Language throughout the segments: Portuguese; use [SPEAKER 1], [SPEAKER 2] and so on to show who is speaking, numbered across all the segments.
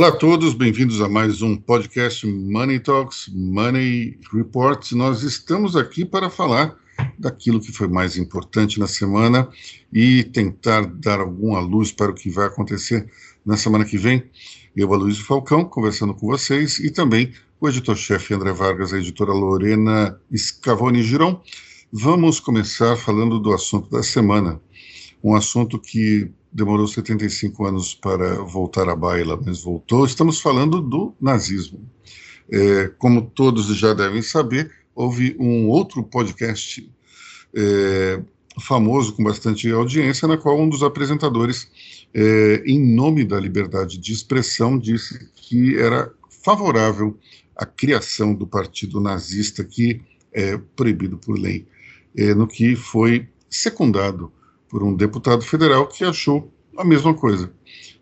[SPEAKER 1] Olá a todos, bem-vindos a mais um podcast Money Talks, Money Reports. Nós estamos aqui para falar daquilo que foi mais importante na semana e tentar dar alguma luz para o que vai acontecer na semana que vem. Eu, Aloysio Falcão, conversando com vocês e também o editor-chefe André Vargas, a editora Lorena Scavone Giron. Vamos começar falando do assunto da semana, um assunto que demorou 75 anos para voltar à baila, mas voltou. Estamos falando do nazismo. É, como todos já devem saber, houve um outro podcast é, famoso, com bastante audiência, na qual um dos apresentadores, é, em nome da liberdade de expressão, disse que era favorável à criação do partido nazista, que é proibido por lei, é, no que foi secundado por um deputado federal que achou a mesma coisa.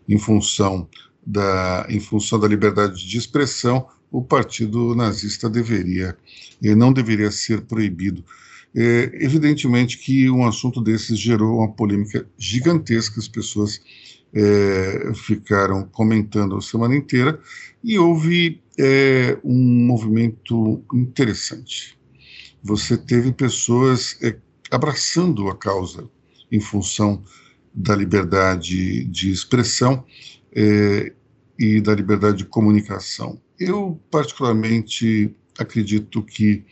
[SPEAKER 1] Em função da, em função da liberdade de expressão, o partido nazista deveria, e não deveria ser proibido. É, evidentemente que um assunto desses gerou uma polêmica gigantesca, as pessoas é, ficaram comentando a semana inteira, e houve é, um movimento interessante. Você teve pessoas é, abraçando a causa em função da liberdade de expressão é, e da liberdade de comunicação. Eu, particularmente, acredito que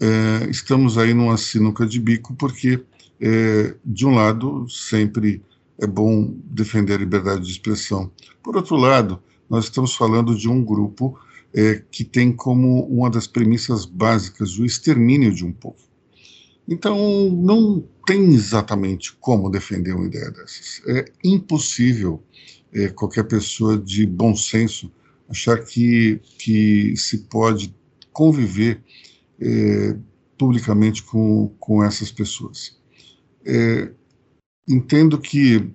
[SPEAKER 1] é, estamos aí numa sinuca de bico, porque, é, de um lado, sempre é bom defender a liberdade de expressão. Por outro lado, nós estamos falando de um grupo é, que tem como uma das premissas básicas o extermínio de um povo. Então, não tem exatamente como defender uma ideia dessas. É impossível é, qualquer pessoa de bom senso achar que, que se pode conviver é, publicamente com, com essas pessoas. É, entendo que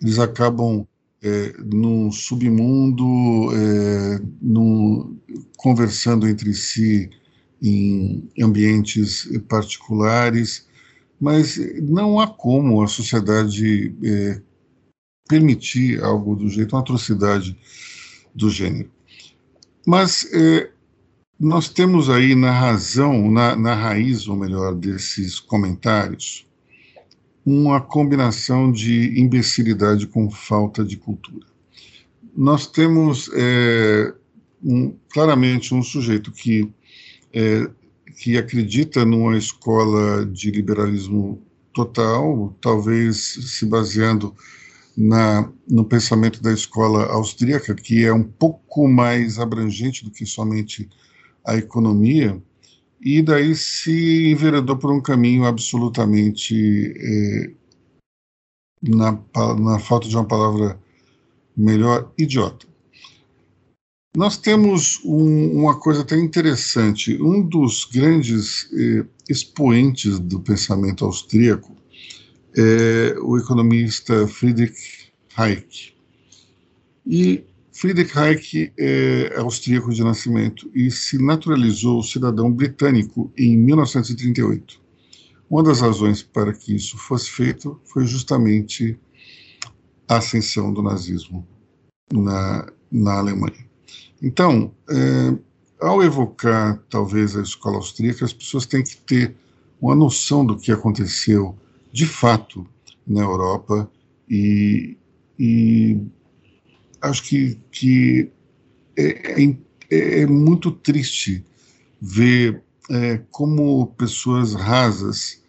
[SPEAKER 1] eles acabam é, num submundo, é, num, conversando entre si em ambientes particulares, mas não há como a sociedade é, permitir algo do jeito, uma atrocidade do gênero. Mas é, nós temos aí na razão, na, na raiz, ou melhor, desses comentários, uma combinação de imbecilidade com falta de cultura. Nós temos é, um, claramente um sujeito que é, que acredita numa escola de liberalismo total, talvez se baseando na, no pensamento da escola austríaca, que é um pouco mais abrangente do que somente a economia, e daí se enveredou por um caminho absolutamente, é, na, na falta de uma palavra melhor, idiota. Nós temos um, uma coisa até interessante. Um dos grandes eh, expoentes do pensamento austríaco é o economista Friedrich Hayek. E Friedrich Hayek é austríaco de nascimento e se naturalizou cidadão britânico em 1938. Uma das razões para que isso fosse feito foi justamente a ascensão do nazismo na, na Alemanha. Então, é, ao evocar talvez a escola austríaca, as pessoas têm que ter uma noção do que aconteceu de fato na Europa e, e acho que, que é, é, é muito triste ver é, como pessoas rasas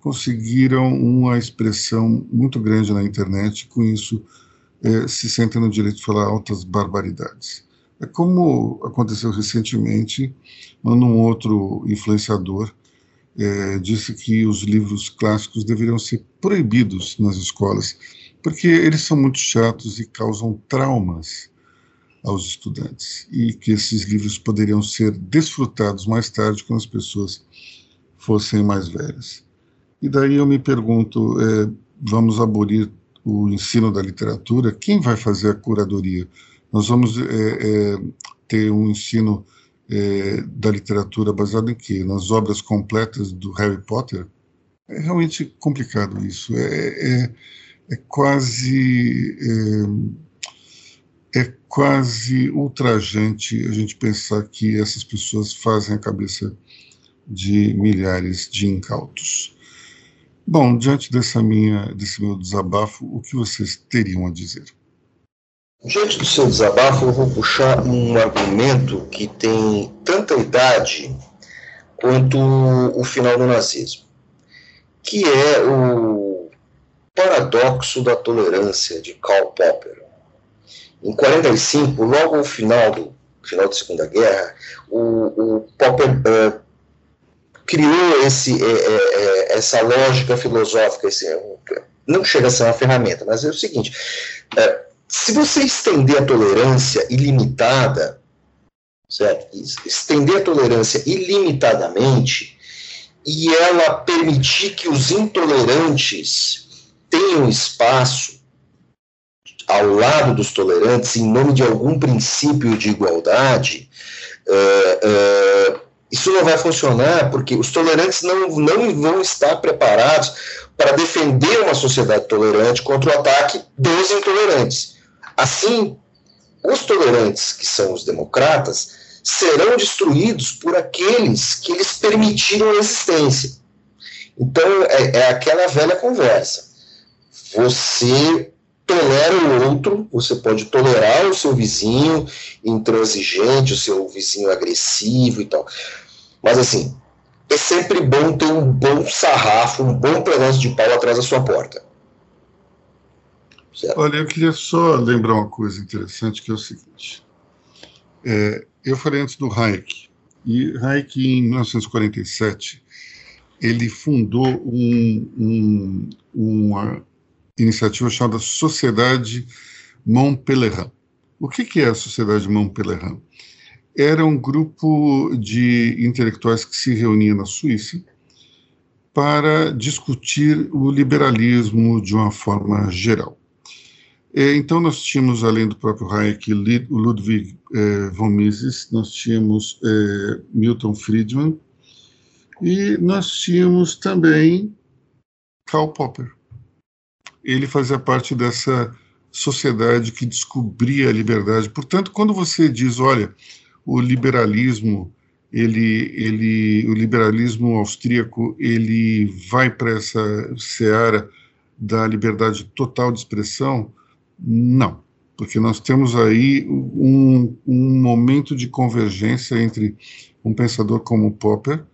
[SPEAKER 1] conseguiram uma expressão muito grande na internet, com isso é, se sentem no direito de falar altas barbaridades. É como aconteceu recentemente, um outro influenciador é, disse que os livros clássicos deveriam ser proibidos nas escolas, porque eles são muito chatos e causam traumas aos estudantes, e que esses livros poderiam ser desfrutados mais tarde quando as pessoas fossem mais velhas. E daí eu me pergunto, é, vamos abolir o ensino da literatura? Quem vai fazer a curadoria? Nós vamos é, é, ter um ensino é, da literatura baseado em quê? Nas obras completas do Harry Potter? É realmente complicado isso. É, é, é quase. é quase ultrajante a gente pensar que essas pessoas fazem a cabeça de milhares de incautos. Bom, diante dessa minha, desse meu desabafo, o que vocês teriam a dizer?
[SPEAKER 2] Diante do seu desabafo, eu vou puxar um argumento que tem tanta idade quanto o final do nazismo, que é o paradoxo da tolerância de Karl Popper. Em 45, logo no final do final da Segunda Guerra, o, o Popper uh, criou esse, é, é, essa lógica filosófica, esse, não chega a ser uma ferramenta, mas é o seguinte: se você estender a tolerância ilimitada, certo? Estender a tolerância ilimitadamente e ela permitir que os intolerantes tenham espaço ao lado dos tolerantes, em nome de algum princípio de igualdade, uh, uh, isso não vai funcionar porque os tolerantes não, não vão estar preparados para defender uma sociedade tolerante contra o ataque dos intolerantes. Assim, os tolerantes, que são os democratas, serão destruídos por aqueles que eles permitiram a existência. Então, é, é aquela velha conversa. Você tolera o outro, você pode tolerar o seu vizinho intransigente, o seu vizinho agressivo e tal. Mas assim, é sempre bom ter um bom sarrafo, um bom pedaço de pau atrás da sua porta.
[SPEAKER 1] Certo? Olha, eu queria só lembrar uma coisa interessante, que é o seguinte. É, eu falei antes do Hayek, e Hayek, em 1947, ele fundou um, um, uma iniciativa chamada Sociedade Montpellerin. O que, que é a Sociedade Montpellerin? Era um grupo de intelectuais que se reunia na Suíça para discutir o liberalismo de uma forma geral. É, então, nós tínhamos, além do próprio Hayek, o Ludwig eh, von Mises, nós tínhamos eh, Milton Friedman e nós tínhamos também Karl Popper. Ele fazia parte dessa sociedade que descobria a liberdade. Portanto, quando você diz, olha, o liberalismo, ele, ele, o liberalismo austríaco, ele vai para essa seara da liberdade total de expressão, não, porque nós temos aí um, um momento de convergência entre um pensador como Popper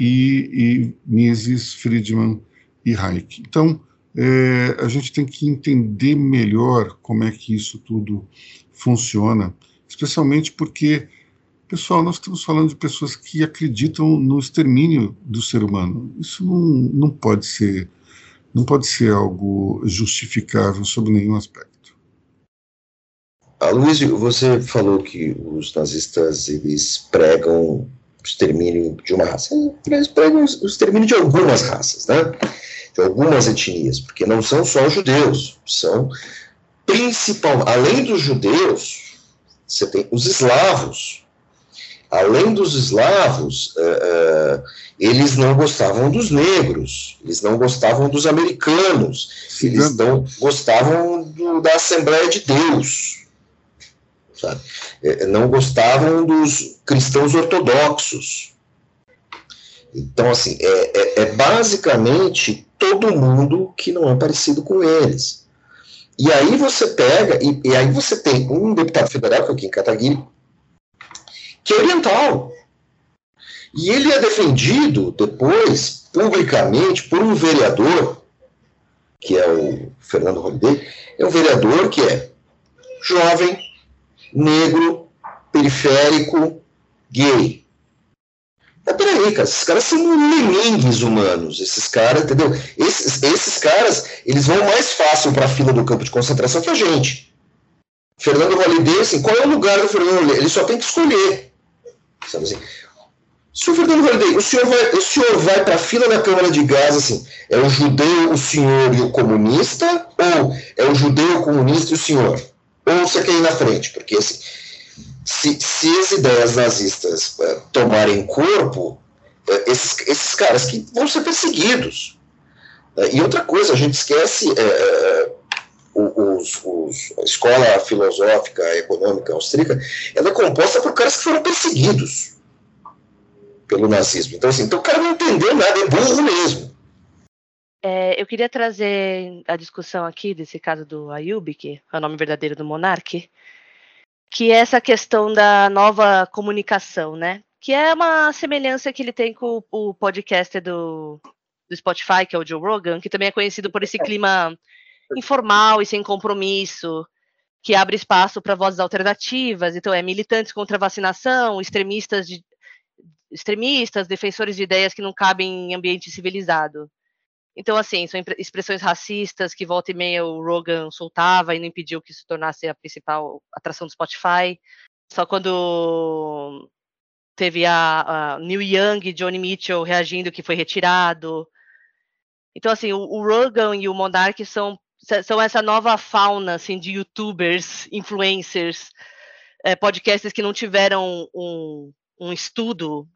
[SPEAKER 1] e, e Mises, Friedman e Hayek. Então, é, a gente tem que entender melhor como é que isso tudo funciona, especialmente porque, pessoal, nós estamos falando de pessoas que acreditam no extermínio do ser humano. Isso não, não pode ser não pode ser algo justificável sob nenhum aspecto.
[SPEAKER 2] A Luiz, você falou que os nazistas eles pregam o extermínio de uma raça. Eles pregam o extermínio de algumas raças, né? De algumas etnias, porque não são só os judeus, são principal, além dos judeus, você tem os eslavos. Além dos eslavos, uh, uh, eles não gostavam dos negros, eles não gostavam dos americanos, eles não gostavam do, da Assembleia de Deus sabe? É, não gostavam dos cristãos ortodoxos. Então, assim, é, é, é, basicamente todo mundo que não é parecido com eles. E aí você pega, e, e aí você tem um deputado federal, que é o Kim Kataguiri, que é oriental. E ele é defendido depois, publicamente, por um vereador, que é o Fernando Holliday, é um vereador que é jovem, negro, periférico, gay. Mas peraí, cara, esses caras são lemingues humanos. Esses caras, entendeu? Esses, esses caras, eles vão mais fácil para a fila do campo de concentração que a gente. Fernando Holliday, assim, qual é o lugar do Fernando Holliday? Ele só tem que escolher. Sabe assim? Se o Fernando Holliday, o senhor vai, o senhor vai para a fila da Câmara de Gás, assim, é o judeu, o senhor e o comunista, ou é o judeu, o comunista e o senhor? Ou você quer ir na frente, porque assim, se, se as ideias nazistas uh, tomarem corpo, uh, esses, esses caras que vão ser perseguidos. Uh, e outra coisa, a gente esquece os, os, a escola filosófica econômica austríaca, ela é composta por caras que foram perseguidos pelo nazismo. Então, assim, então o cara não entendeu nada, é burro mesmo.
[SPEAKER 3] É, eu queria trazer a discussão aqui desse caso do Ayub, que é o nome verdadeiro do monarca, que é essa questão da nova comunicação, né? Que é uma semelhança que ele tem com o, podcast do, do Spotify, que é o Joe Rogan, que também é conhecido por esse clima informal e sem compromisso, que abre espaço para vozes alternativas, então é militantes contra a vacinação, extremistas de, extremistas, defensores de ideias que não cabem em ambiente civilizado. Então, assim, são expressões racistas que volta e meia o Rogan soltava e não impediu que isso tornasse a principal atração do Spotify. Só quando teve a, a Neil Young e Johnny Mitchell reagindo que foi retirado. Então, assim, o, o Rogan e o Monarch são, são essa nova fauna, assim, de youtubers, influencers, é, podcasts que não tiveram um, um estudo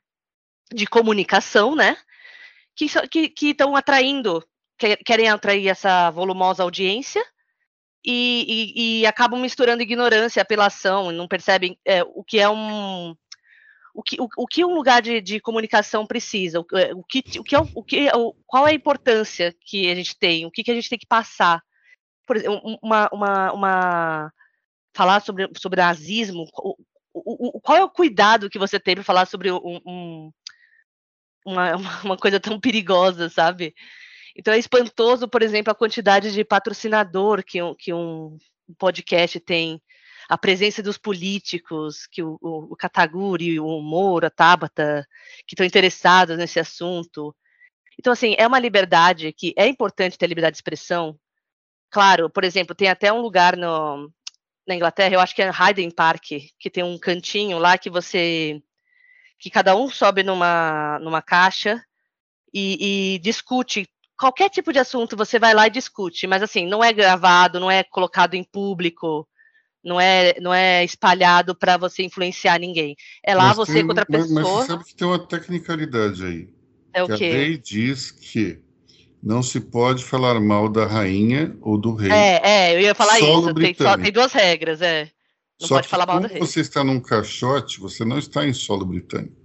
[SPEAKER 3] de comunicação, né? Que estão atraindo, que, querem atrair essa volumosa audiência e, e, e, acabam misturando ignorância, apelação, não percebem é, o que é um o que, o, o que um lugar de, de comunicação precisa, o, é, o, que, o, que é, o que é, qual é a importância que a gente tem, o que, que a gente tem que passar. Por exemplo, uma, uma, uma falar sobre, sobre nazismo, o, o, qual é o cuidado que você tem para falar sobre um, uma, uma coisa tão perigosa, sabe? Então é espantoso, por exemplo, a quantidade de patrocinador que um, que um podcast tem, a presença dos políticos, que o, o, o Kataguri, o Moro, a Tabata, que estão interessados nesse assunto. Então, assim, é uma liberdade que é importante ter liberdade de expressão. Claro, por exemplo, tem até um lugar no, na Inglaterra, eu acho que é Hyden Park, que tem um cantinho lá que você que cada um sobe numa, numa caixa e, e discute qualquer tipo de assunto, você vai lá e discute, mas assim, não é gravado, não é colocado em público, não é, não é espalhado para você influenciar ninguém. É lá mas você tem, contra a pessoa. Mas,
[SPEAKER 1] você sabe que tem uma tecnicalidade aí.
[SPEAKER 3] É o quê?
[SPEAKER 1] A lei diz que não se pode falar mal da rainha ou do rei.
[SPEAKER 3] É, é eu ia falar isso. Tem, só, tem, duas regras, é.
[SPEAKER 1] Não Só pode falar mal do rei. você está num caixote, você não está em solo britânico.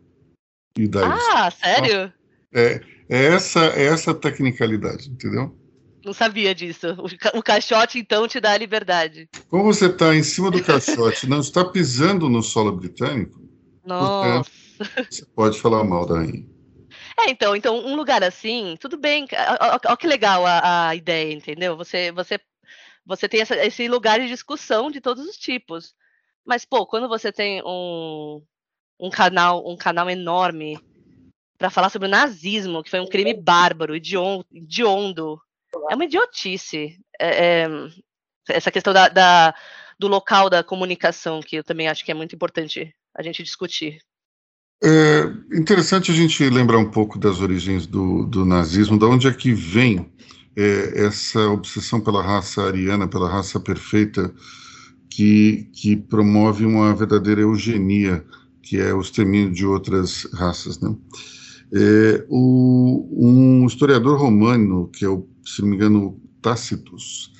[SPEAKER 3] E daí ah, sério?
[SPEAKER 1] É, é essa, é essa tecnicalidade, entendeu?
[SPEAKER 3] Não sabia disso. O, caixote, então, te dá a liberdade.
[SPEAKER 1] Como você está em cima do caixote, não está pisando no solo britânico,
[SPEAKER 3] Nossa.
[SPEAKER 1] Portanto, você pode falar mal da rainha.
[SPEAKER 3] É, então, então, um lugar assim, tudo bem. Olha que legal a, a, ideia, entendeu? Você, você, você tem essa, esse lugar de discussão de todos os tipos. Mas, pô, quando você tem um, um canal, um canal enorme para falar sobre o nazismo, que foi um crime bárbaro, hediondo, é uma idiotice. É, é, essa questão da, da, do local da comunicação, que eu também acho que é muito importante a gente discutir.
[SPEAKER 1] É interessante a gente lembrar um pouco das origens do, do nazismo, da onde é que vem é, essa obsessão pela raça ariana, pela raça perfeita, que, que promove uma verdadeira eugenia, que é o extermínio de outras raças. Né? É, o, um historiador romano, que é, o, se não me engano, Tácitos,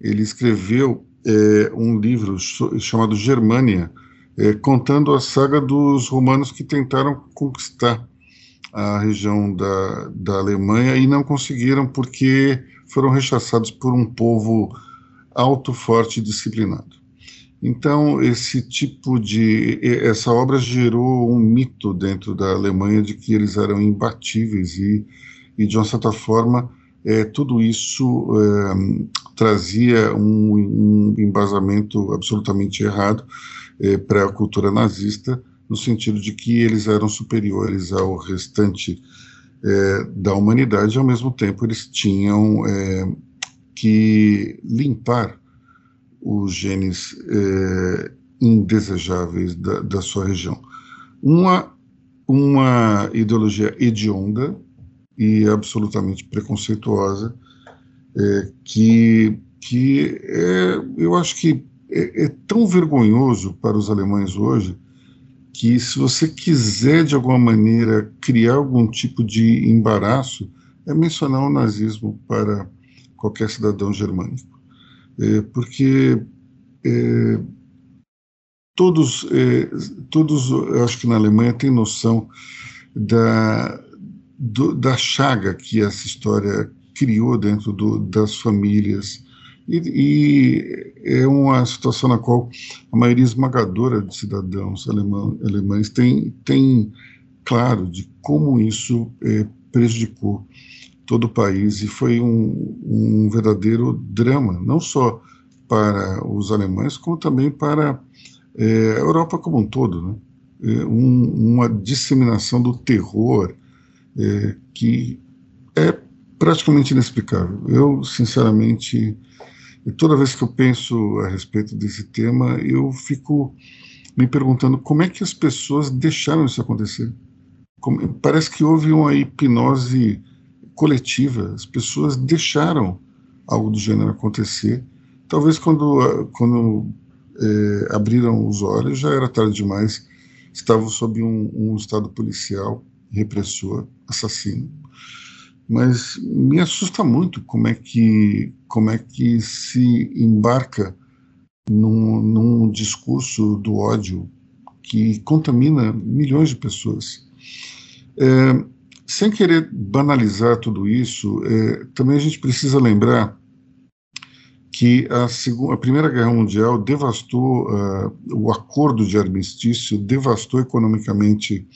[SPEAKER 1] ele escreveu é, um livro chamado Germânia, é, contando a saga dos romanos que tentaram conquistar a região da, da Alemanha e não conseguiram porque foram rechaçados por um povo alto, forte e disciplinado. Então, esse tipo de. Essa obra gerou um mito dentro da Alemanha de que eles eram imbatíveis e, e de uma certa forma, é, tudo isso é, trazia um, um, embasamento absolutamente errado é, para a cultura nazista, no sentido de que eles eram superiores ao restante é, da humanidade, e ao mesmo tempo eles tinham é, que limpar os genes é, indesejáveis da, da, sua região. Uma, uma ideologia hedionda e absolutamente preconceituosa, é, que, que é, eu acho que é, é tão vergonhoso para os alemães hoje que se você quiser de alguma maneira criar algum tipo de embaraço, é mencionar o nazismo para qualquer cidadão germânico. É, porque é, todos, é, todos, acho que na Alemanha tem noção da, do, da chaga que essa história criou dentro do, das famílias. E, e, é uma situação na qual a maioria esmagadora de cidadãos alemão, alemães tem, tem claro de como isso é, prejudicou todo o país e foi um, um verdadeiro drama, não só para os alemães, como também para é, a Europa como um todo. Né? É, um, uma disseminação do terror é, que é praticamente inexplicável. Eu, sinceramente, toda vez que eu penso a respeito desse tema, eu fico me perguntando como é que as pessoas deixaram isso acontecer. Como, parece que houve uma hipnose coletiva, as pessoas deixaram algo do gênero acontecer. Talvez quando, quando é, abriram os olhos já era tarde demais, estavam sob um, um estado policial repressor, assassino. Mas me assusta muito como é que, como é que se embarca num, num discurso do ódio que contamina milhões de pessoas. É, sem querer banalizar tudo isso, é, também a gente precisa lembrar que a, segunda, a Primeira Guerra Mundial devastou, uh, o acordo de armistício devastou economicamente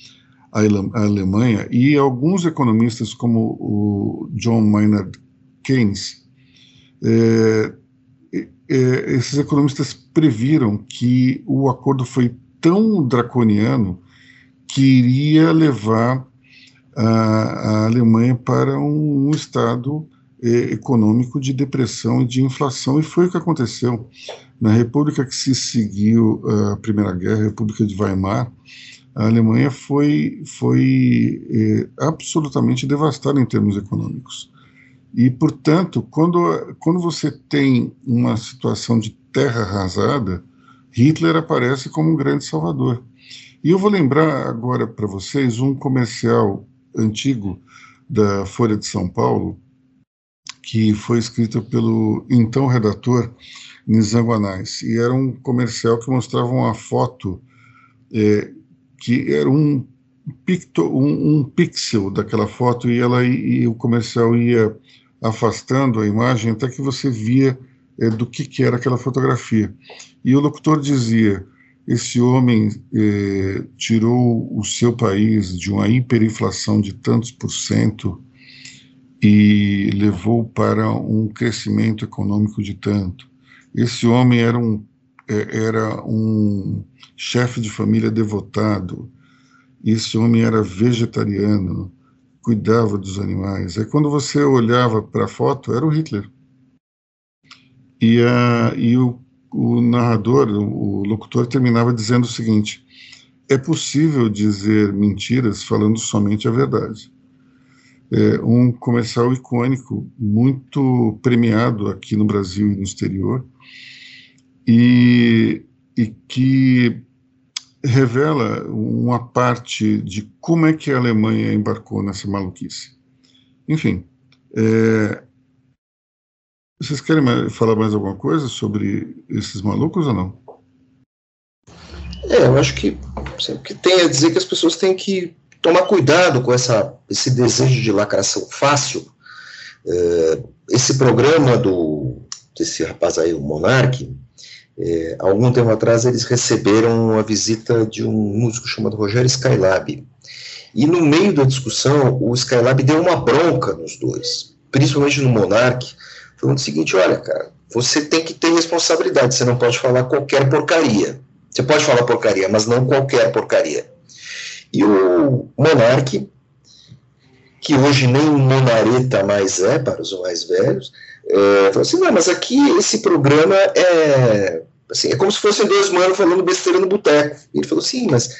[SPEAKER 1] a, a, Alemanha, e alguns economistas, como o John Maynard Keynes, é, é, esses economistas previram que o acordo foi tão draconiano que iria levar a, a Alemanha para um, um estado eh, econômico de depressão e de inflação, e foi o que aconteceu. Na República que se seguiu a Primeira Guerra, a República de Weimar, a Alemanha foi, foi eh, absolutamente devastada em termos econômicos. E, portanto, quando, quando você tem uma situação de terra arrasada, Hitler aparece como um grande salvador. E eu vou lembrar agora para vocês um comercial antigo da Folha de São Paulo, que foi escrito pelo então redator Nizam Guanais, e era um comercial que mostrava uma foto é, que era um, picto, um, um, pixel daquela foto e, ela, e o comercial ia afastando a imagem até que você via é, do que, que era aquela fotografia. E o locutor dizia: esse homem eh, tirou o seu país de uma hiperinflação de tantos por cento e levou para um crescimento econômico de tanto. Esse homem era um, eh, era um chefe de família devotado, esse homem era vegetariano, cuidava dos animais. Aí quando você olhava para a foto, era o Hitler. E, a, e o o narrador, o locutor, terminava dizendo o seguinte: é possível dizer mentiras falando somente a verdade. É um comercial icônico, muito premiado aqui no Brasil e no exterior, e, e que revela uma parte de como é que a Alemanha embarcou nessa maluquice. Enfim, é, vocês querem falar mais alguma coisa sobre esses malucos ou não?
[SPEAKER 2] É, eu acho que o que tem a dizer que as pessoas têm que tomar cuidado com essa, esse desejo de lacração fácil. É, esse programa do desse rapaz aí, o Monark, é, algum tempo atrás eles receberam a visita de um músico chamado Rogério Skylab. E no meio da discussão, o Skylab deu uma bronca nos dois, principalmente no Monark, falando o seguinte: olha, cara, você tem que ter responsabilidade, você não pode falar qualquer porcaria. Você pode falar porcaria, mas não qualquer porcaria. E o Monarque, que hoje nem monareta mais é para os mais velhos, é, falou assim: não, mas aqui esse programa é. Assim, é como se fossem dois manos falando besteira no boteco. Ele falou assim: mas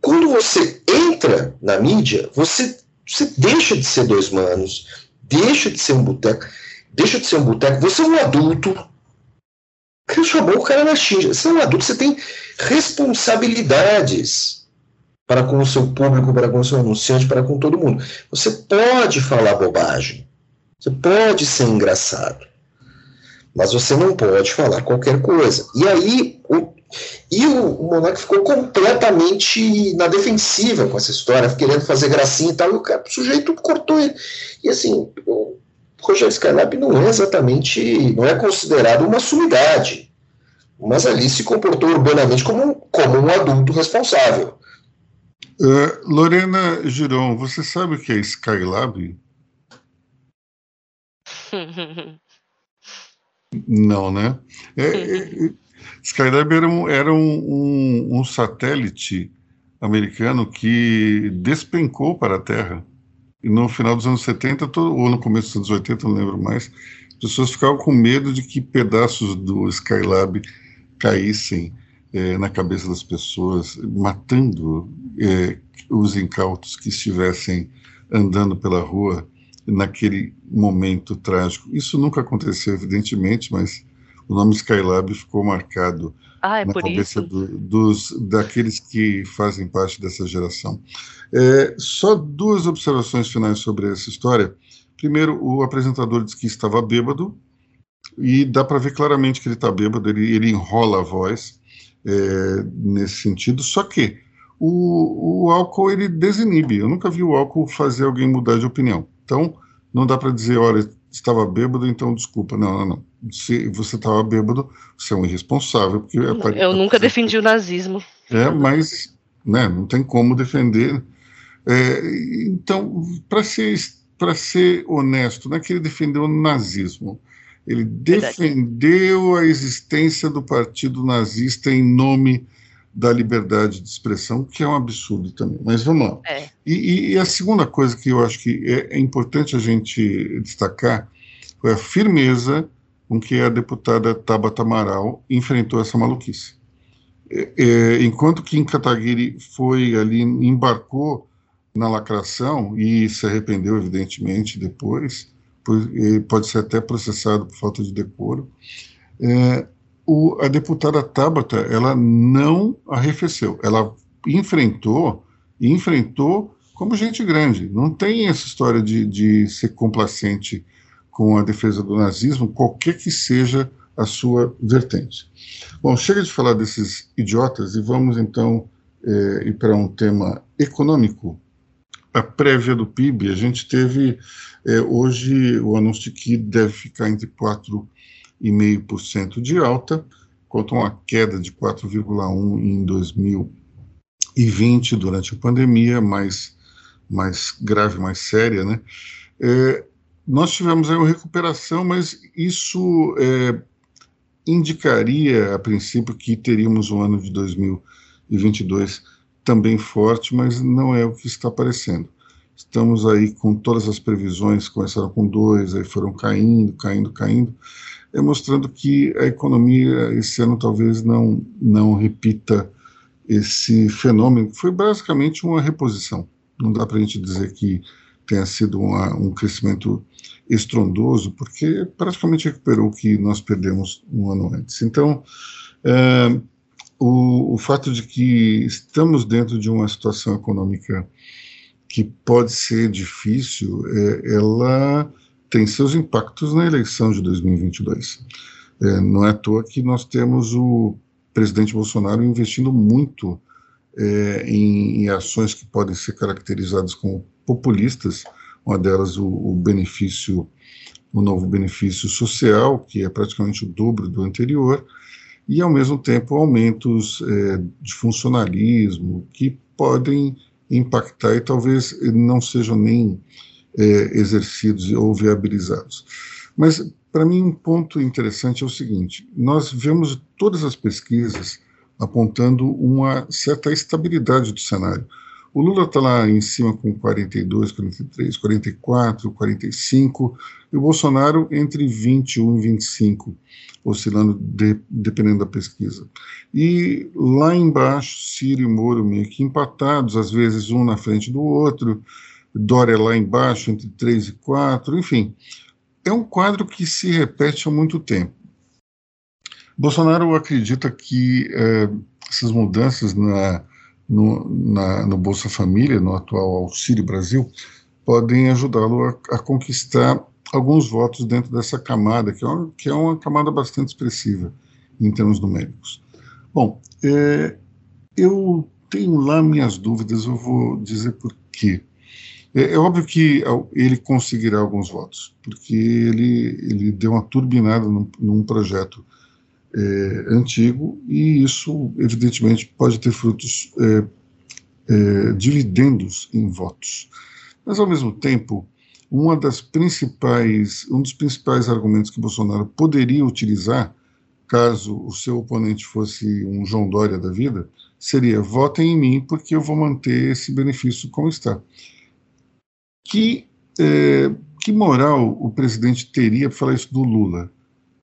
[SPEAKER 2] quando você entra na mídia, você, você deixa de ser dois manos, deixa de ser um boteco deixa de ser um boteco, você é um adulto. Ele chamou o cara na xinga. Você é um adulto, você tem responsabilidades para com o seu público, para com o seu anunciante, para com todo mundo. Você pode falar bobagem. Você pode ser engraçado. mas você não pode falar qualquer coisa. E aí, o, e o, o Monark ficou completamente na defensiva com essa história, querendo fazer gracinha e tal, e o, cara, o sujeito cortou ele. E assim, Rogério Skylab não é exatamente, não é considerado uma sumidade, mas ali se comportou urbanamente como, como um adulto responsável.
[SPEAKER 1] Uh, Lorena Giron, você sabe o que é Skylab? Não, né? É, é, Skylab era, um, era um, um, um, satélite americano que despencou para a Terra. E no final dos anos 70, todo, ou no começo dos anos 80, não lembro mais, as pessoas ficavam com medo de que pedaços do Skylab caíssem é, na cabeça das pessoas, matando é, os incautos que estivessem andando pela rua naquele momento trágico. Isso nunca aconteceu, evidentemente, mas o nome Skylab ficou marcado
[SPEAKER 3] ah, é
[SPEAKER 1] na cabeça do, dos, daqueles que fazem parte dessa geração. É, só duas observações finais sobre essa história. Primeiro, o apresentador disse que estava bêbado, e dá para ver claramente que ele está bêbado, ele, ele enrola a voz é, nesse sentido, só que o, o álcool ele desinibe. Eu nunca vi o álcool fazer alguém mudar de opinião. Então, não dá para dizer, olha, estava bêbado, então desculpa. Não, não, não. Se você estava bêbado, você é um irresponsável. Porque
[SPEAKER 3] eu nunca defendi o nazismo.
[SPEAKER 1] É, mas né, não tem como defender. É, então, para ser, ser honesto, não é que ele defendeu o nazismo. Ele Verdade. defendeu a existência do partido nazista em nome da liberdade de expressão, que é um absurdo também. Mas vamos lá. É. E, e, a segunda coisa que eu acho que é, é, importante a gente destacar foi a firmeza com que a deputada Tabata Amaral enfrentou essa maluquice. É, é, enquanto que em Kataguiri foi ali, embarcou na lacração e se arrependeu, evidentemente, depois, pode ser até processado por falta de decoro. É, o, a deputada Tabata, ela não arrefeceu, ela enfrentou, enfrentou como gente grande. Não tem essa história de, de ser complacente com a defesa do nazismo, qualquer que seja a sua vertente. Bom, chega de falar desses idiotas e vamos então é, ir para um tema econômico. A prévia do PIB, a gente teve é, hoje o anúncio de que deve ficar entre 4 4,5% de alta, contra uma queda de 4,1% em 2020, durante a pandemia, mais, mais grave, mais séria, né? É, nós tivemos aí uma recuperação, mas isso é, indicaria, a princípio, que teríamos um ano de 2022 também forte, mas não é o que está aparecendo. Estamos aí com todas as previsões, começaram com dois, aí foram caindo, caindo, caindo é mostrando que a economia esse ano talvez não, não repita esse fenômeno, que foi basicamente uma reposição. Não dá para a gente dizer que tenha sido uma, um crescimento estrondoso, porque praticamente recuperou o que nós perdemos um ano antes. Então, é, o, o fato de que estamos dentro de uma situação econômica que pode ser difícil, é, ela tem seus impactos na eleição de 2022. É, não é à toa que nós temos o presidente Bolsonaro investindo muito é, em, em, ações que podem ser caracterizadas como populistas, uma delas o, o, benefício, o novo benefício social, que é praticamente o dobro do anterior, e ao mesmo tempo aumentos é, de funcionalismo que podem impactar e talvez não sejam nem é, exercidos ou viabilizados. Mas, para mim, um ponto interessante é o seguinte: nós vemos todas as pesquisas apontando uma certa estabilidade do cenário. O Lula está lá em cima com 42, 43, 44, 45, e o Bolsonaro entre 21 e 25, oscilando de, dependendo da pesquisa. E lá embaixo, Ciro e Moro meio que empatados, às vezes um na frente do outro, Dória lá embaixo, entre 3 e 4, enfim. É um quadro que se repete há muito tempo. Bolsonaro acredita que é, essas mudanças na, no, na, no Bolsa Família, no atual Auxílio Brasil, podem ajudá-lo a, a, conquistar alguns votos dentro dessa camada, que é uma, que é uma camada bastante expressiva em termos numéricos. Bom, é, eu tenho lá minhas dúvidas, eu vou dizer por quê. É, é, óbvio que ele conseguirá alguns votos, porque ele, ele deu uma turbinada num, num projeto é, antigo e isso, evidentemente, pode ter frutos, é, é, dividendos em votos. Mas, ao mesmo tempo, uma das principais, um dos principais argumentos que Bolsonaro poderia utilizar, caso o seu oponente fosse um João Dória da vida, seria votem em mim porque eu vou manter esse benefício como está. Que, é, que moral o presidente teria para falar isso do Lula?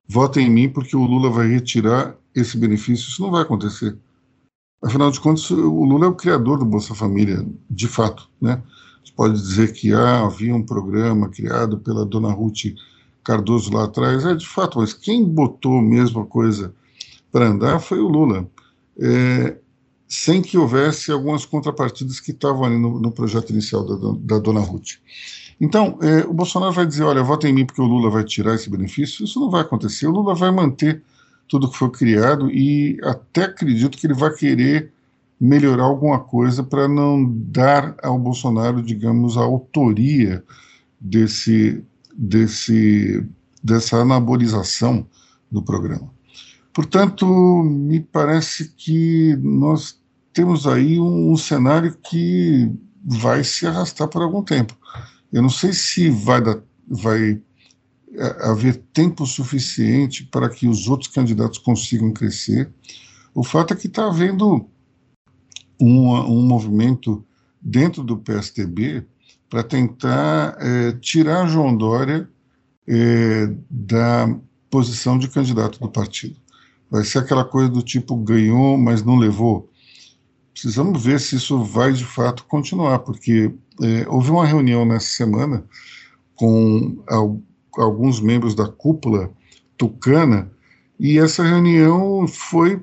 [SPEAKER 1] Votem em mim porque o Lula vai retirar esse benefício. Isso não vai acontecer. Afinal de contas, o Lula é o criador do Bolsa Família, de fato, né? Você pode dizer que ah, havia um programa criado pela dona Ruth Cardoso lá atrás, é de fato, mas quem botou mesmo a coisa para andar foi o Lula, é, sem que houvesse algumas contrapartidas que estavam ali no, no projeto inicial da, da dona Ruth. Então, é, o Bolsonaro vai dizer: olha, vota em mim porque o Lula vai tirar esse benefício. Isso não vai acontecer. O Lula vai manter tudo que foi criado e até acredito que ele vai querer melhorar alguma coisa para não dar ao Bolsonaro, digamos, a autoria desse, desse, dessa anabolização do programa. Portanto, me parece que nós temos aí um, um cenário que vai se arrastar por algum tempo. Eu não sei se vai, vai é, haver tempo suficiente para que os outros candidatos consigam crescer. O fato é que está havendo um, um movimento dentro do PSDB para tentar é, tirar João Dória é, da posição de candidato do partido. Vai ser aquela coisa do tipo ganhou, mas não levou. Precisamos ver se isso vai de fato continuar, porque é, houve uma reunião nessa semana com alguns membros da cúpula tucana e essa reunião foi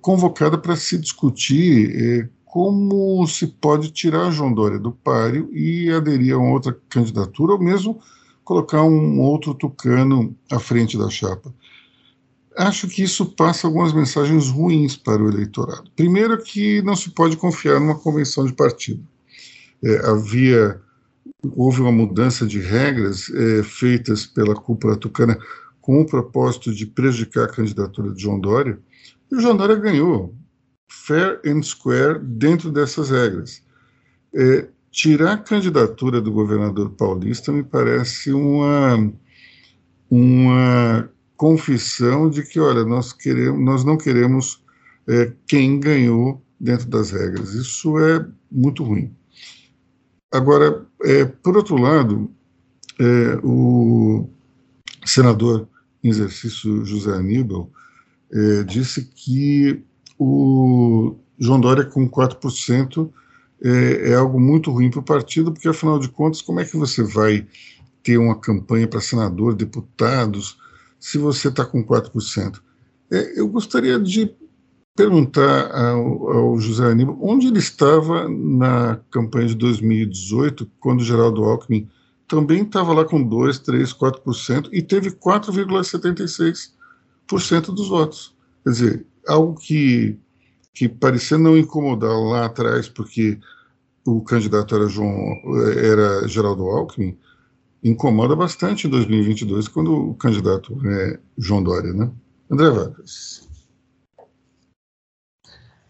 [SPEAKER 1] convocada para se discutir é, como se pode tirar João Dória do páreo e aderir a uma outra candidatura, ou mesmo colocar um outro tucano à frente da chapa. Acho que isso passa algumas mensagens ruins para o eleitorado. Primeiro, que não se pode confiar numa convenção de partido. É, havia houve uma mudança de regras é, feitas pela cúpula tucana com o propósito de prejudicar a candidatura de João Dória, e o João Dória ganhou, fair and square, dentro dessas regras. É, tirar a candidatura do governador paulista me parece uma, uma confissão de que, olha, nós, queremos, nós não queremos é, quem ganhou dentro das regras. Isso é muito ruim. Agora, é, por outro lado, é, o senador em exercício José Aníbal é, disse que o João Dória com 4% é, é algo muito ruim para o partido, porque afinal de contas, como é que você vai ter uma campanha para senador, deputados, se você está com 4%? É, eu gostaria de perguntar ao, ao, José Aníbal onde ele estava na campanha de 2018, quando Geraldo Alckmin também estava lá com 2, 3, 4% e teve 4,76% dos votos. Quer dizer, algo que, que parecia não incomodar lá atrás, porque o candidato era, João, era Geraldo Alckmin, incomoda bastante em 2022, quando o candidato é João Dória, né? André Vargas.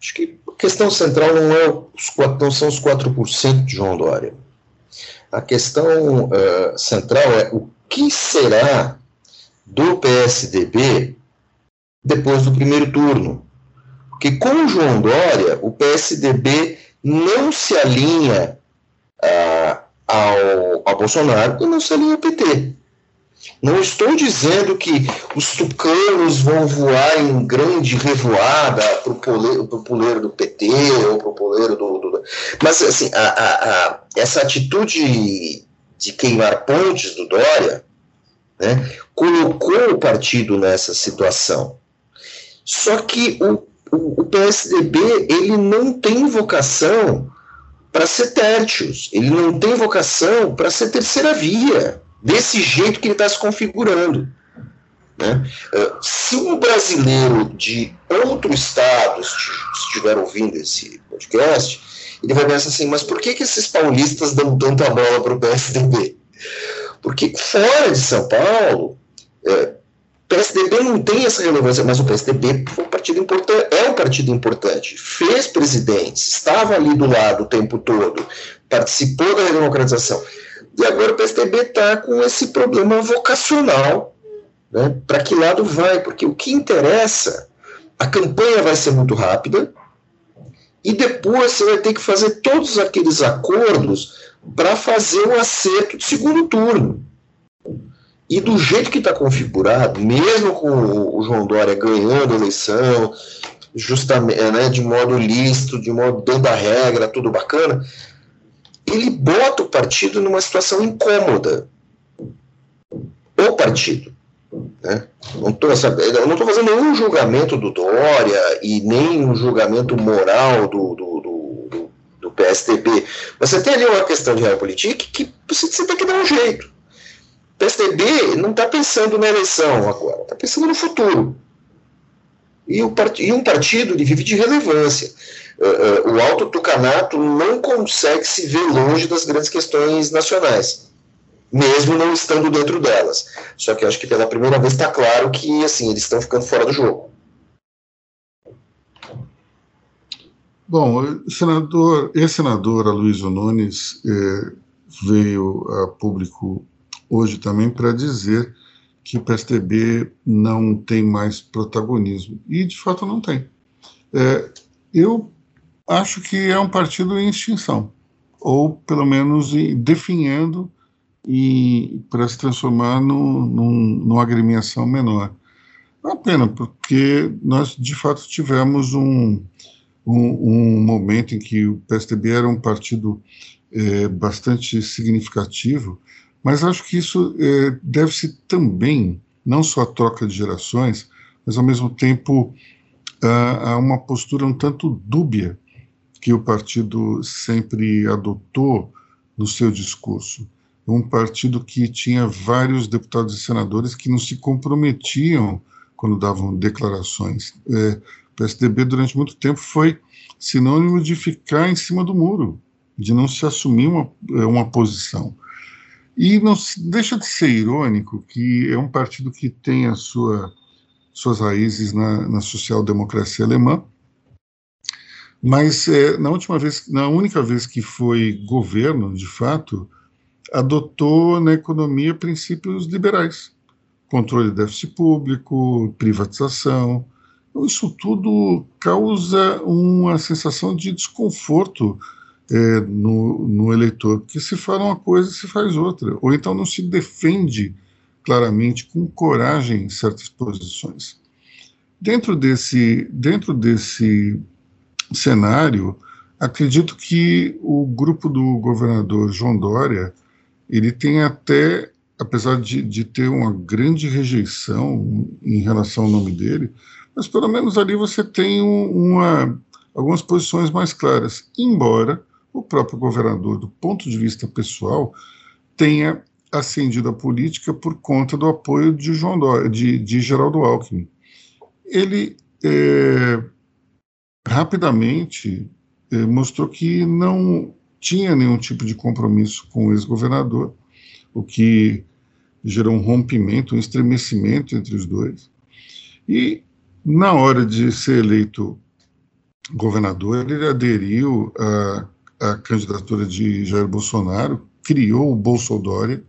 [SPEAKER 2] Acho que a questão central não, é os, não são os 4% de João Dória. A questão uh, central é o que será do PSDB depois do primeiro turno. Porque com o João Dória, o PSDB não se alinha uh, ao, ao Bolsonaro e não se alinha ao PT. Não estou dizendo que os tucanos vão voar em grande revoada para o poleiro, do PT ou para o poleiro do, do, Mas, assim, a, a, a, essa atitude de queimar pontes do Dória né, colocou o partido nessa situação. Só que o, o, o PSDB ele não tem vocação para ser tértios, ele não tem vocação para ser terceira via. desse jeito que ele está se configurando. Né? Uh, se um brasileiro de outro estado estiver ouvindo esse podcast, ele vai pensar assim: mas por que, que esses paulistas dão tanta bola para o PSDB? Porque fora de São Paulo, é, PSDB não tem essa relevância, mas o PSDB foi um partido importante, é um partido importante, fez presidentes, estava ali do lado o tempo todo, participou da redemocratização. E agora o PSDB está com esse problema vocacional. Né? Para que lado vai? Porque o que interessa, a campanha vai ser muito rápida, e depois você vai ter que fazer todos aqueles acordos para fazer o acerto de segundo turno. E do jeito que está configurado, mesmo com o João Dória ganhando a eleição, justamente, né, de modo lícito, de modo dentro da regra, tudo bacana, ele bota o partido numa situação incômoda. O partido. Né? Não estou fazendo nenhum julgamento do Dória e nem um julgamento moral do, do, do, do PSDB. Mas você tem ali uma questão de realpolitik que você, você tem que dar um jeito. O PSDB não está pensando na eleição agora, está pensando no futuro. E, um partido ele vive de relevância. Uh, uh, o Alto Tucanato não consegue se ver longe das grandes questões nacionais mesmo não estando dentro delas. Só que acho que pela primeira vez está claro que assim eles estão ficando fora do jogo.
[SPEAKER 1] Bom, senador, ex-senador Aloysio Nunes eh, veio a público hoje também para dizer que o PSDB não tem mais protagonismo. E, de fato, não tem. É, eu acho que é um partido em extinção, ou, pelo menos, definhando e para se transformar no, num, numa agremiação menor. É uma pena, porque nós de fato tivemos um, um, um momento em que o PSDB era um partido é, bastante significativo, mas acho que isso é, deve-se também, não só à troca de gerações, mas ao mesmo tempo a, uma postura um tanto dúbia que o partido sempre adotou no seu discurso um partido que tinha vários deputados e senadores que não se comprometiam quando davam declarações. É, o PSDB, durante muito tempo, foi sinônimo de ficar em cima do muro, de não se assumir uma, é, uma posição. E não deixa de ser irônico que é um partido que tem a sua, suas raízes na, na social-democracia alemã, mas é, na última vez, na única vez que foi governo, de fato, adotou na economia princípios liberais, controle de déficit público, privatização. Isso tudo causa uma sensação de desconforto é, no, no, eleitor, porque se fala uma coisa, se faz outra, ou então não se defende claramente com coragem certas posições. Dentro desse, dentro desse cenário, acredito que o grupo do governador João Dória ele tem até, apesar de, de ter uma grande rejeição em relação ao nome dele, mas pelo menos ali você tem uma, algumas posições mais claras, embora o próprio governador, do ponto de vista pessoal, tenha ascendido a política por conta do apoio de, João Dó, de, de Geraldo Alckmin. Ele é, rapidamente é, mostrou que não tinha nenhum tipo de compromisso com o ex-governador, o que gerou um rompimento, um estremecimento entre os dois. E, na hora de ser eleito governador, ele aderiu à, à candidatura de Jair Bolsonaro, criou o Bolsodória,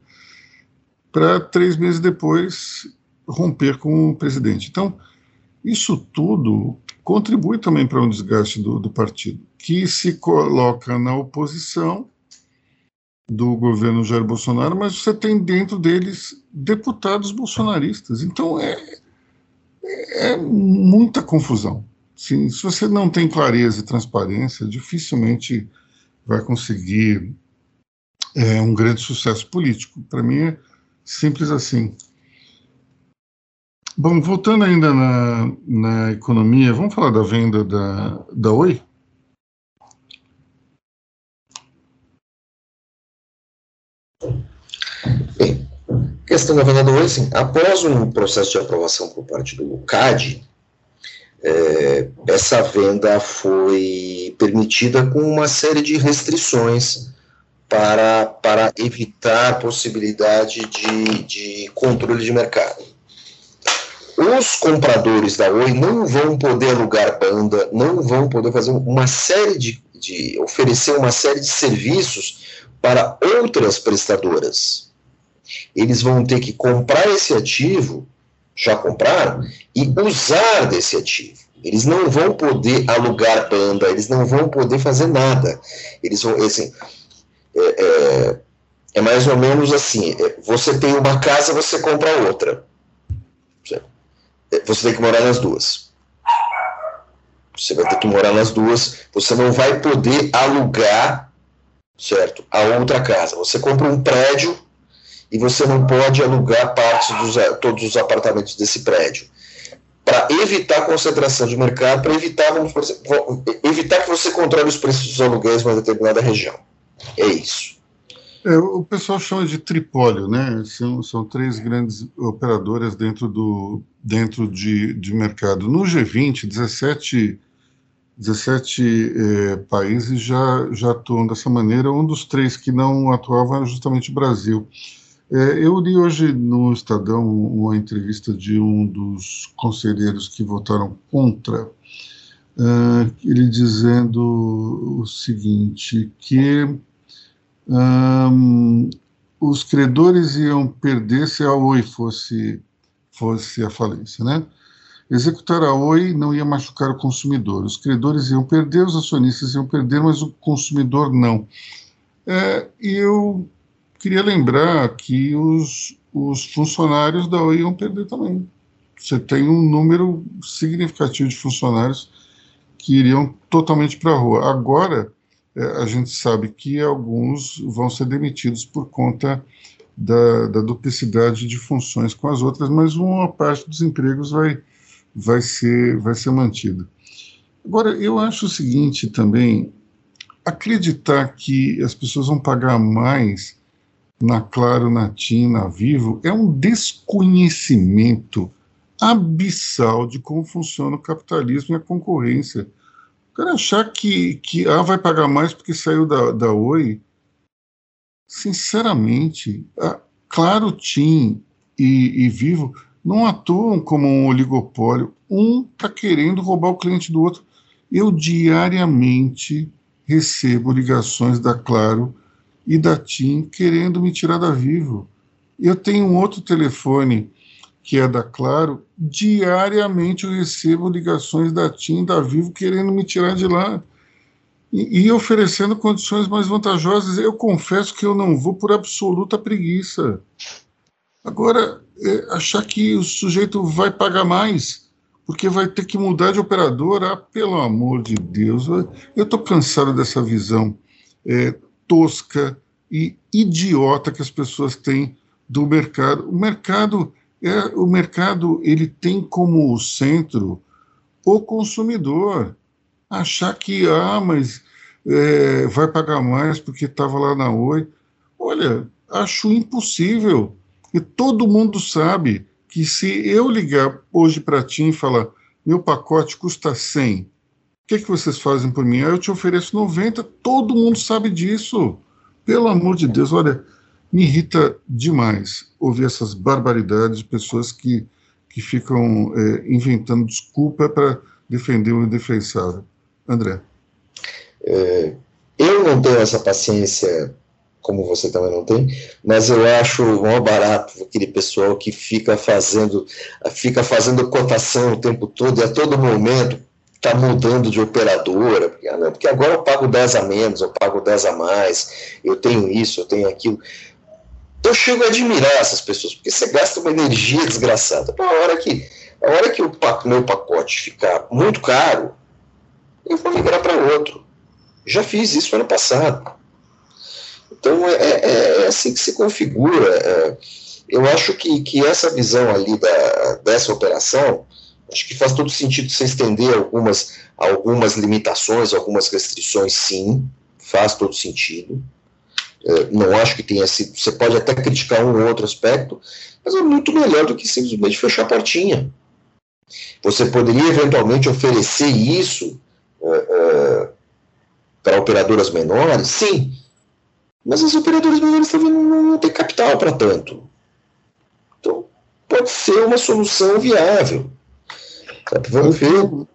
[SPEAKER 1] para três meses depois romper com o presidente. Então, isso tudo contribui também para um desgaste do, do partido, que se coloca na oposição do governo Jair Bolsonaro, mas você tem dentro deles deputados bolsonaristas. Então é, é muita confusão. Se, se você não tem clareza e transparência, dificilmente vai conseguir é, um grande sucesso político. Para mim é simples assim. Bom, voltando ainda na, na economia, vamos falar da venda da, da Oi?
[SPEAKER 2] Bem, questão da venda do Oi, assim, após um processo de aprovação por parte do CAD, é, essa venda foi permitida com uma série de restrições para, para evitar a possibilidade de, de controle de mercado. Os compradores da Oi não vão poder alugar banda, não vão poder fazer uma série de, de oferecer uma série de serviços para outras prestadoras. Eles vão ter que comprar esse ativo, já compraram, e usar desse ativo. Eles não vão poder alugar banda, eles não vão poder fazer nada. Eles vão, assim, é, é, é mais ou menos assim: é, você tem uma casa, você compra outra. É, você tem que morar nas duas. Você vai ter que morar nas duas. Você não vai poder alugar, certo? A outra casa. Você compra um prédio e você não pode alugar partes dos todos os apartamentos desse prédio para evitar concentração de mercado, para evitar, evitar que você controle os preços dos aluguéis em uma determinada região. É isso.
[SPEAKER 1] É, o pessoal chama de tripólio, né? São, são três grandes operadoras dentro, do, dentro de, de mercado. No G20, 17, 17 é, países já, já atuam dessa maneira. Um dos três que não atuava era justamente o Brasil. É, eu li hoje no Estadão uma entrevista de um dos conselheiros que votaram contra, uh, ele dizendo o seguinte, que um, os credores iam perder se a Oi fosse, fosse a falência, né? Executar a Oi não ia machucar o consumidor. Os credores iam perder, os acionistas iam perder, mas o consumidor não. É, eu queria lembrar que os, os funcionários da Oi iam perder também. Você tem um número significativo de funcionários que iriam totalmente para a rua. Agora, é, a gente sabe que alguns vão ser demitidos por conta da, da, duplicidade de funções com as outras, mas uma parte dos empregos vai, vai, ser, vai ser mantida. Agora, eu acho o seguinte também: acreditar que as pessoas vão pagar mais na Claro, na TIM, na Vivo, é um desconhecimento abissal de como funciona o capitalismo e a concorrência. O cara achar que, que ah, vai pagar mais porque saiu da, da Oi, sinceramente, a Claro, TIM e, e Vivo não atuam como um oligopólio. Um está querendo roubar o cliente do outro. Eu diariamente recebo ligações da Claro e da TIM querendo me tirar da Vivo. Eu tenho um outro telefone que é da Claro, diariamente eu recebo ligações da TIM, da Vivo, querendo me tirar de lá. E, e, oferecendo condições mais vantajosas. Eu confesso que eu não vou por absoluta preguiça. Agora, é, achar que o sujeito vai pagar mais, porque vai ter que mudar de operadora, ah, pelo amor de Deus, eu estou cansado dessa visão é, tosca e idiota que as pessoas têm do mercado. O mercado é o mercado ele tem como centro o consumidor. Achar que ah, mas é, vai pagar mais porque estava lá na Oi. Olha, acho impossível. E todo mundo sabe que se eu ligar hoje para ti e falar meu pacote custa 100, o que, que vocês fazem por mim? Eu te ofereço 90, todo mundo sabe disso. Pelo amor de Deus, olha, me irrita demais ouvir essas barbaridades de pessoas que, que ficam é, inventando desculpa para defender o indefensável. André.
[SPEAKER 2] É, eu não tenho essa paciência como você também não tem, mas eu acho mó barato aquele pessoal que fica fazendo, fica fazendo cotação o tempo todo e a todo momento está mudando de operadora, porque, ah, agora eu pago 10 a menos, eu pago 10 a mais, eu tenho isso, eu tenho aquilo eu chego a admirar essas pessoas, porque você gasta uma energia desgraçada. A hora que, a hora que o meu pacote ficar muito caro, eu vou migrar para outro. Já fiz isso ano passado. Então é, é, é assim que se configura. É, eu acho que, que essa visão ali da, dessa operação, acho que faz todo sentido você estender algumas, algumas limitações, algumas restrições, sim, faz todo sentido. É, não acho que tenha sido. Você pode até criticar um ou outro aspecto, mas é muito melhor do que simplesmente fechar a portinha. Você poderia eventualmente oferecer isso uh, uh, para operadoras menores? Sim. Mas as operadoras menores também não, não têm capital para tanto. Então, pode ser uma solução viável.
[SPEAKER 1] Vamos ver.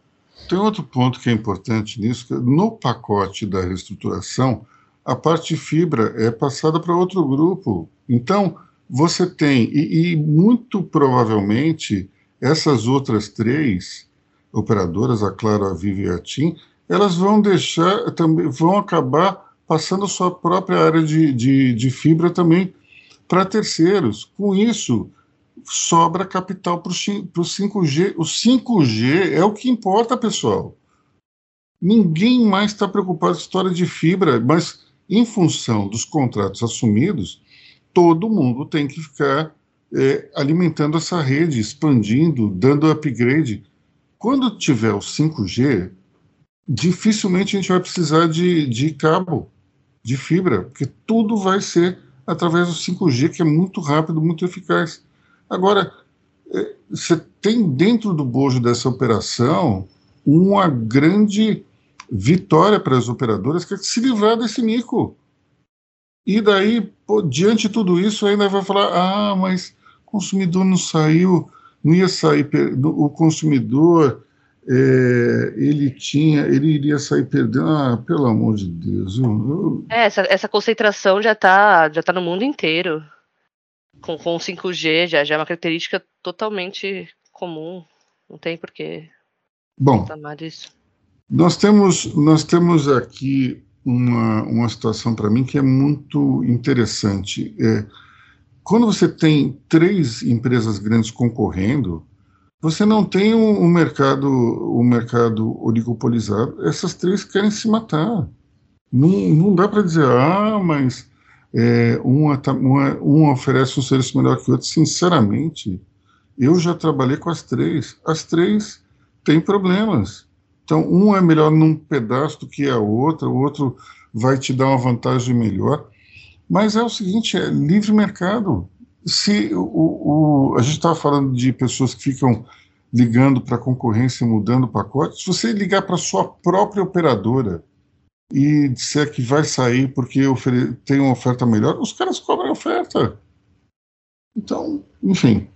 [SPEAKER 1] Tem outro ponto que é importante nisso, que no pacote da reestruturação, a parte fibra é passada para outro grupo. Então, você tem, e, e muito provavelmente, essas outras três operadoras, a Claro, a Vivo e a TIM, elas vão deixar, também vão acabar passando sua própria área de, de, de fibra também para terceiros. Com isso, sobra capital para o 5G. O 5G é o que importa, pessoal. Ninguém mais está preocupado com a história de fibra, mas em função dos contratos assumidos, todo mundo tem que ficar é, alimentando essa rede, expandindo, dando upgrade. Quando tiver o 5G, dificilmente a gente vai precisar de, de cabo, de fibra, porque tudo vai ser através do 5G, que é muito rápido, muito eficaz. Agora, é, você tem dentro do bojo dessa operação uma grande vitória para as operadoras, que é se livrar desse mico. E daí, pô, diante de tudo isso, ainda vai falar: ah, mas o consumidor não saiu, não ia sair, o consumidor é, ele tinha, ele iria sair perdendo. Ah, pelo amor de Deus. Eu, eu...
[SPEAKER 3] É, essa, essa concentração já está já tá no mundo inteiro com, com 5G já, já é uma característica totalmente comum. Não tem por que
[SPEAKER 1] Bom, disso. Nós temos, nós temos aqui uma, uma situação para mim que é muito interessante. É, quando você tem três empresas grandes concorrendo, você não tem um, um mercado um mercado oligopolizado. Essas três querem se matar. Não, não dá para dizer, ah, mas é, uma, uma, uma oferece um serviço melhor que o outro. Sinceramente, eu já trabalhei com as três. As três têm problemas. Então, um é melhor num pedaço do que a outra, o outro vai te dar uma vantagem melhor. Mas é o seguinte, é livre mercado. Se o, o a gente estava falando de pessoas que ficam ligando para a concorrência, mudando pacotes, se você ligar para sua própria operadora e disser que vai sair porque tem uma oferta melhor, os caras cobram a oferta. Então, enfim,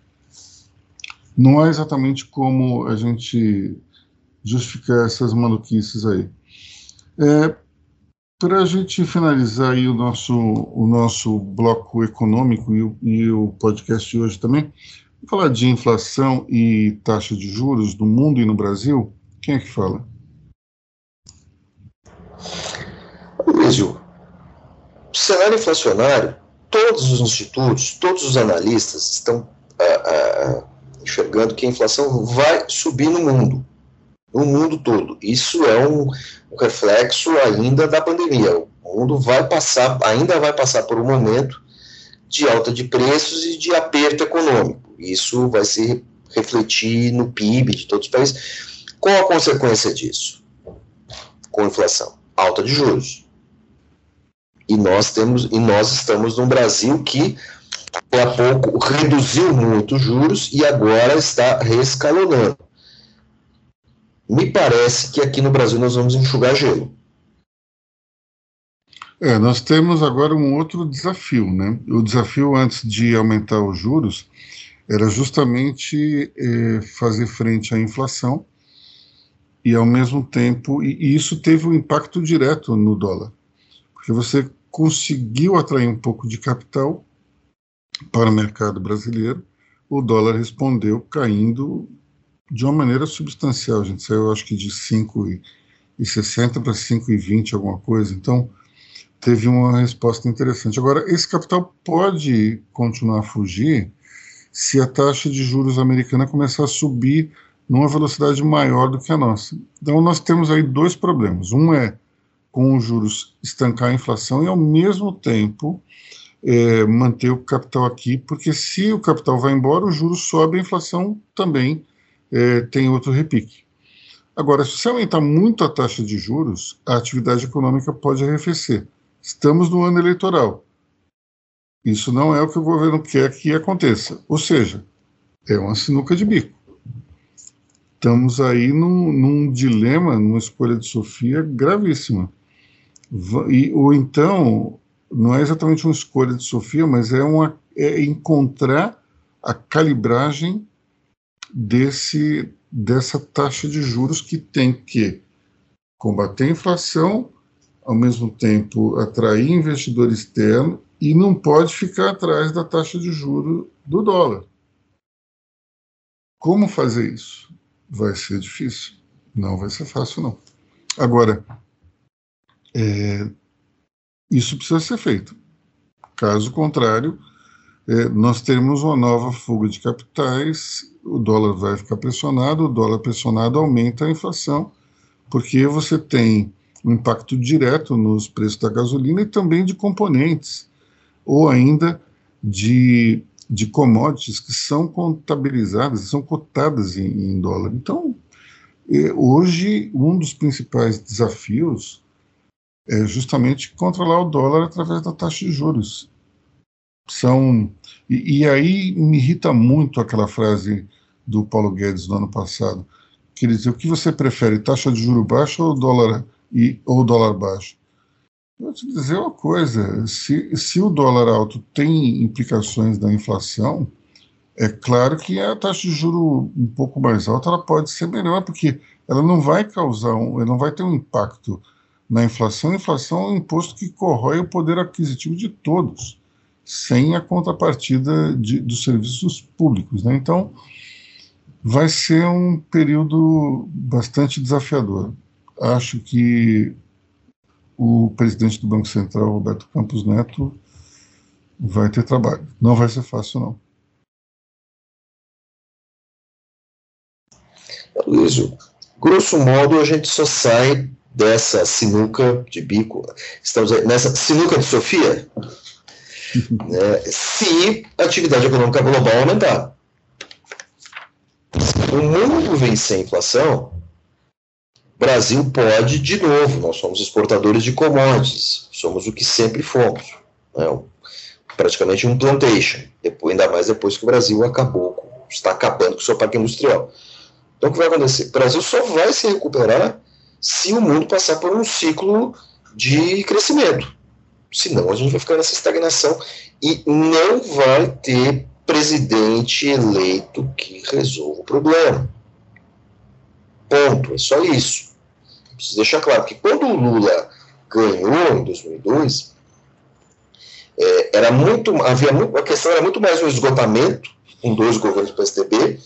[SPEAKER 1] não é exatamente como a gente justificar essas maluquices aí. É, Para a gente finalizar aí o nosso, o nosso bloco econômico e o, e o podcast de hoje também, vou falar de inflação e taxa de juros no mundo e no Brasil. Quem é que fala?
[SPEAKER 2] Luizio, o cenário inflacionário, todos os institutos, todos os analistas estão ah, ah, enxergando que a inflação vai subir no mundo, no mundo todo. Isso é um, um reflexo ainda da pandemia. O mundo vai passar, ainda vai passar por um momento de alta de preços e de aperto econômico. Isso vai se refletir no PIB de todos os países. Qual a consequência disso? Com inflação, alta de juros. E nós temos e nós estamos num Brasil que há pouco reduziu muito os juros e agora está reescalonando. Me parece que aqui no Brasil nós vamos enxugar gelo.
[SPEAKER 1] É, nós temos agora um outro desafio, né? O desafio antes de aumentar os juros era justamente é, fazer frente à inflação e ao mesmo tempo, e, e isso teve um impacto direto no dólar porque você conseguiu atrair um pouco de capital para o mercado brasileiro, o dólar respondeu caindo de uma maneira substancial. Gente saiu, acho que, de 5,60 para 5,20, alguma coisa. Então, teve uma resposta interessante. Agora, esse capital pode continuar a fugir se a taxa de juros americana começar a subir numa velocidade maior do que a nossa. Então, nós temos aí dois problemas. Um é com os juros estancar a inflação e, ao mesmo tempo, é, manter o capital aqui, porque se o capital vai embora, o juros sobe, a inflação também é, tem outro repique. Agora, se aumentar muito a taxa de juros, a atividade econômica pode arrefecer. Estamos no ano eleitoral. Isso não é o que o governo quer que aconteça. Ou seja, é uma sinuca de bico. Estamos aí num, num dilema, numa escolha de Sofia gravíssima. E, ou então, não é exatamente uma escolha de Sofia, mas é, uma, é encontrar a calibragem desse, dessa taxa de juros que tem que combater a inflação, ao mesmo tempo atrair investidor externo e não pode ficar atrás da taxa de juro do dólar. Como fazer isso? Vai ser difícil. Não vai ser fácil, não. Agora, é, isso precisa ser feito. Caso contrário, é, nós teremos uma nova fuga de capitais, o dólar vai ficar pressionado, o dólar pressionado aumenta a inflação, porque você tem um impacto direto nos preços da gasolina e também de componentes, ou ainda de, de commodities que são contabilizadas, são cotadas em, em dólar. Então, é, hoje, um dos principais desafios é justamente controlar o dólar através da taxa de juros são e, e, aí me irrita muito aquela frase do Paulo Guedes no ano passado, que ele dizia, o que você prefere, taxa de juro baixa ou dólar e ou dólar baixo? Vou te dizer uma coisa, se, se o dólar alto tem implicações da inflação, é claro que a taxa de juro um pouco mais alta ela pode ser melhor, porque ela não vai causar, um, ela não vai ter um impacto na inflação. A inflação é um imposto que corrói o poder aquisitivo de todos sem a contrapartida de, dos serviços públicos. Né? Então, vai ser um período bastante desafiador. Acho que o presidente do Banco Central, Roberto Campos Neto, vai ter trabalho. Não vai ser fácil, não.
[SPEAKER 2] Luiz, grosso modo, a gente só sai dessa sinuca de bico. Estamos nessa sinuca de Sofia, né, se a atividade econômica global aumentar. Se o mundo vencer a inflação, Brasil pode, de novo, nós somos exportadores de commodities, somos o que sempre fomos. Né, praticamente um plantation, depois, ainda mais depois que o Brasil acabou, está acabando com o seu parque industrial. Então, o que vai acontecer? O Brasil só vai se recuperar se o mundo passar por um ciclo de crescimento. Senão a gente vai ficar nessa estagnação e não vai ter presidente eleito que resolva o problema. Ponto. É só isso. Preciso deixar claro que quando o Lula ganhou em 2002, é, era muito, havia muito, a questão era muito mais um esgotamento com dois governos do PSDB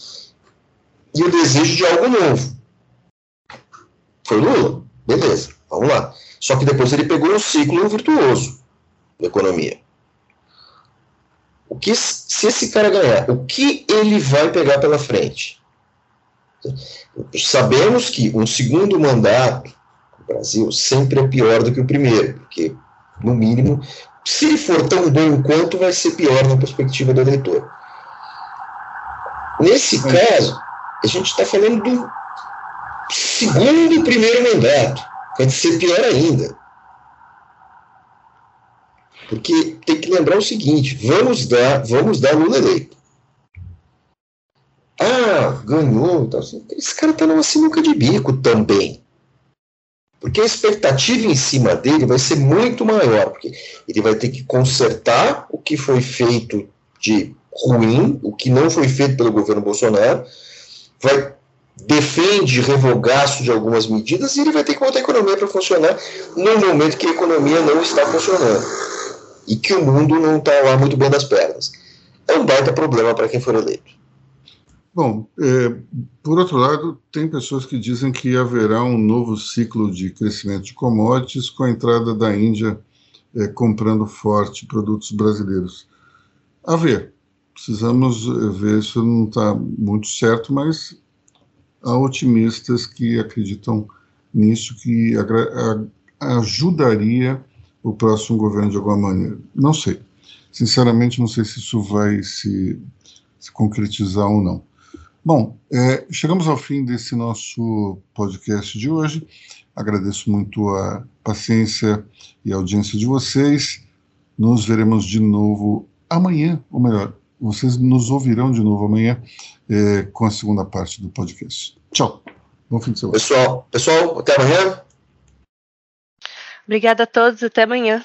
[SPEAKER 2] e o desejo de algo novo. Foi Lula? Beleza, vamos lá. Só que depois ele pegou um ciclo virtuoso da economia. O que, se esse cara ganhar, o que ele vai pegar pela frente? Sabemos que um segundo mandato no Brasil sempre é pior do que o primeiro, porque, no mínimo, se for tão bom quanto, vai ser pior na perspectiva do eleitor. Nesse caso, a gente está falando do segundo e primeiro mandato. Pode ser pior ainda. Porque tem que lembrar o seguinte: vamos dar, vamos dar Lula eleito. Ah, ganhou. Então, assim, esse cara está numa sinuca de bico também. Porque a expectativa em cima dele vai ser muito maior, porque ele vai ter que consertar o que foi feito de ruim, o que não foi feito pelo governo Bolsonaro, vai defende revogaço de algumas medidas e ele vai ter que botar a economia para funcionar no momento que a economia não está funcionando e que o mundo não está lá muito bem das pernas. É um baita problema para quem for eleito.
[SPEAKER 1] Bom, é, por outro lado, tem pessoas que dizem que haverá um novo ciclo de crescimento de commodities com a entrada da Índia é, comprando forte produtos brasileiros. A ver, precisamos é, ver, isso não está muito certo, mas há otimistas que acreditam nisso, que ajudaria o próximo governo de alguma maneira. Não sei. Sinceramente, não sei se isso vai se, se concretizar ou não. Bom, é, chegamos ao fim desse nosso podcast de hoje. Agradeço muito a paciência e a audiência de vocês. Nos veremos de novo amanhã, ou melhor, vocês nos ouvirão de novo amanhã é, com a segunda parte do podcast. Tchau. Bom fim de semana.
[SPEAKER 2] Pessoal, pessoal, até amanhã.
[SPEAKER 3] Obrigada a todos, até amanhã.